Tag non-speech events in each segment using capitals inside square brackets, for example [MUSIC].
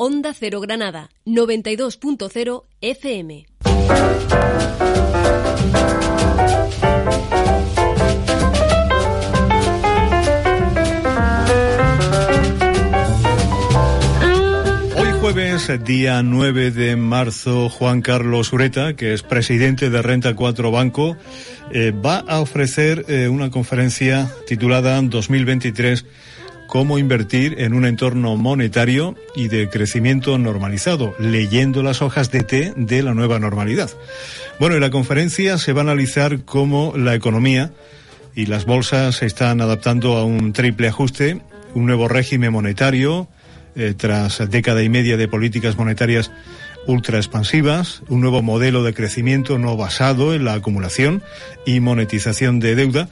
Onda Cero Granada, 92.0 FM. Hoy jueves, día 9 de marzo, Juan Carlos Ureta, que es presidente de Renta 4 Banco, eh, va a ofrecer eh, una conferencia titulada 2023 cómo invertir en un entorno monetario y de crecimiento normalizado, leyendo las hojas de té de la nueva normalidad. Bueno, en la conferencia se va a analizar cómo la economía y las bolsas se están adaptando a un triple ajuste, un nuevo régimen monetario, eh, tras década y media de políticas monetarias ultra expansivas, un nuevo modelo de crecimiento no basado en la acumulación y monetización de deuda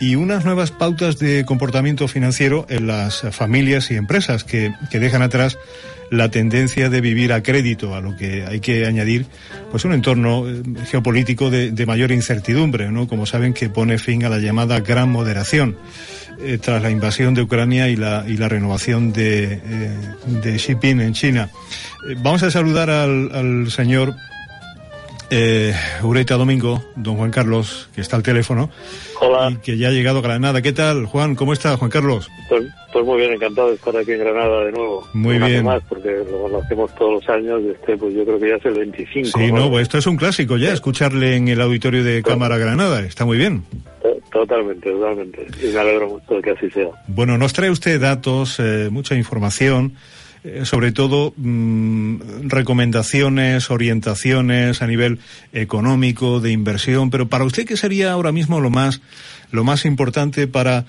y unas nuevas pautas de comportamiento financiero en las familias y empresas que, que dejan atrás la tendencia de vivir a crédito, a lo que hay que añadir pues un entorno eh, geopolítico de, mayor incertidumbre, ¿no? Como saben que pone fin a la llamada gran moderación eh, tras la invasión de Ucrania y la, y la renovación de, eh, de Xi Jinping en China. Eh, vamos a saludar al, al señor eh, Ureta Domingo, don Juan Carlos, que está al teléfono. Hola. Y que ya ha llegado a Granada. ¿Qué tal, Juan? ¿Cómo está, Juan Carlos? Pues, pues muy bien, encantado de estar aquí en Granada de nuevo. Muy Un año bien. más, porque lo conocemos todos los años, este, pues yo creo que ya es el 25. Sí, no, pues esto es un clásico ya, escucharle en el auditorio de Cámara Granada. Está muy bien. To- Totalmente, totalmente. Y me alegro mucho de que así sea. Bueno, nos trae usted datos, eh, mucha información, eh, sobre todo mm, recomendaciones, orientaciones a nivel económico, de inversión, pero para usted, ¿qué sería ahora mismo lo más, lo más importante para,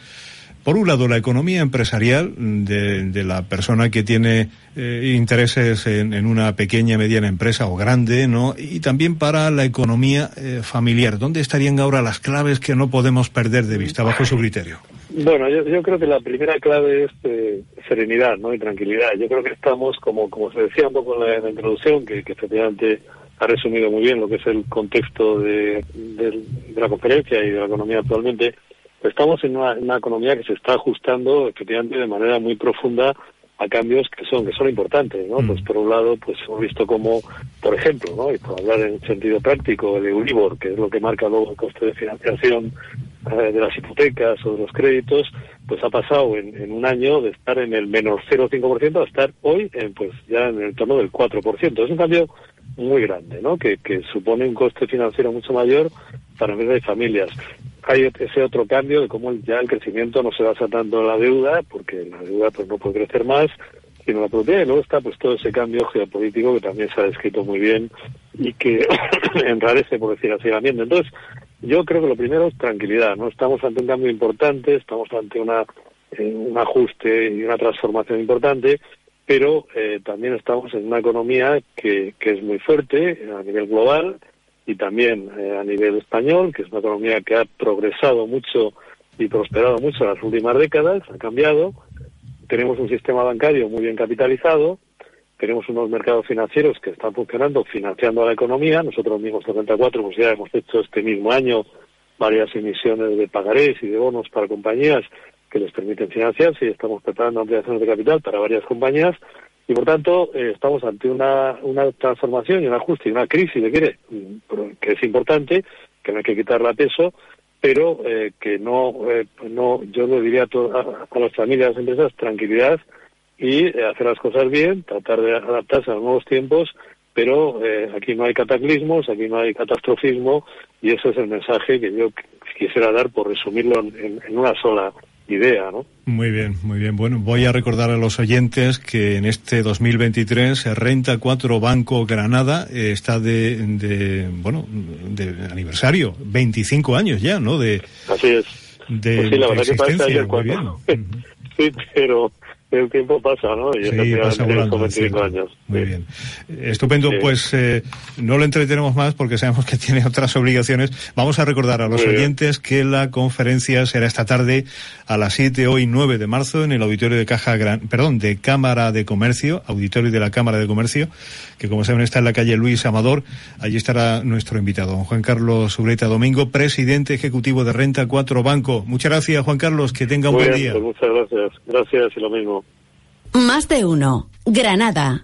por un lado, la economía empresarial de, de la persona que tiene eh, intereses en, una pequeña, mediana empresa o grande, ¿no? Y también para la economía eh, familiar. ¿Dónde estarían ahora las claves que no podemos perder de vista bajo su criterio? Bueno, yo, yo creo que la primera clave es eh, serenidad ¿no? y tranquilidad. Yo creo que estamos, como, como se decía un poco en la, en la introducción, que, que efectivamente ha resumido muy bien lo que es el contexto de, de- de la conferencia y de la economía actualmente, estamos en una, en una economía que se está ajustando efectivamente de manera muy profunda a cambios que son que son importantes, ¿no? Mm. Pues por un lado, pues hemos visto como, por ejemplo, ¿no? Y por hablar en sentido práctico, el Euribor, que es lo que marca luego el coste de financiación eh, de las hipotecas o de los créditos, pues ha pasado en, un año de estar en el menos 0,5% a estar hoy en, pues ya en el torno del 4%. Es un cambio muy grande, ¿no? Que, que supone un coste financiero mucho mayor para empresas y familias. Hay ese otro cambio de cómo ya el crecimiento no se basa tanto en la deuda, porque la deuda pues no puede crecer más, sino la productividad. Y luego está pues todo ese cambio geopolítico que también se ha descrito muy bien y que [COUGHS] enrarece, por decir así, el ambiente. Entonces, yo creo que lo primero es tranquilidad. No estamos ante un cambio importante, estamos ante una eh, un ajuste y una transformación importante, pero eh, también estamos en una economía que, que es muy fuerte a nivel global y también eh, a nivel español, que es una economía que ha progresado mucho y prosperado mucho en las últimas décadas, ha cambiado. Tenemos un sistema bancario muy bien capitalizado, tenemos unos mercados financieros que están funcionando, financiando a la economía. Nosotros mismos, 74, pues ya hemos hecho este mismo año varias emisiones de pagarés y de bonos para compañías que les permiten financiarse y estamos preparando ampliaciones de capital para varias compañías y por tanto eh, estamos ante una, una transformación y un ajuste y una crisis, si quiere, mm, que es importante, que no hay que quitarle a peso, pero eh, que no, eh, no, yo le diría a, to- a, las familias, a las empresas, tranquilidad y eh, hacer las cosas bien, tratar de adaptarse a los nuevos tiempos, pero eh, aquí no hay cataclismos, aquí no hay catastrofismo y ese es el mensaje que yo qu- quisiera dar por resumirlo en, una sola idea, ¿no? Muy bien, muy bien. Bueno, voy a recordar a los oyentes que en este 2023 eh, Renta 4 Banco Granada eh, está de, de, bueno, de aniversario, 25 años ya, ¿no? De, Así es. de, Pues sí, la verdad que parece ayer cuando... [LAUGHS] Sí, pero el tiempo pasa, ¿no? Y Sí, pasa volando. son es 25 cierto. años. Muy Sí. bien. Estupendo, Sí. pues eh, no lo entretenemos más porque sabemos que [LAUGHS] tiene otras obligaciones. Vamos a recordar a los Muy bien. oyentes que la conferencia será esta tarde a las 7, hoy 9 de marzo, en el auditorio de Caja Gran, perdón, de Cámara de Comercio, auditorio de la Cámara de Comercio, que como saben está en la calle Luis Amador. Allí estará nuestro invitado, don Juan Carlos Ureta Domingo, presidente ejecutivo de Renta 4 Banco. Muchas gracias, Juan Carlos, que tenga un Muy buen bien, día. pues muchas gracias. Gracias y lo mismo. Más de uno. Granada.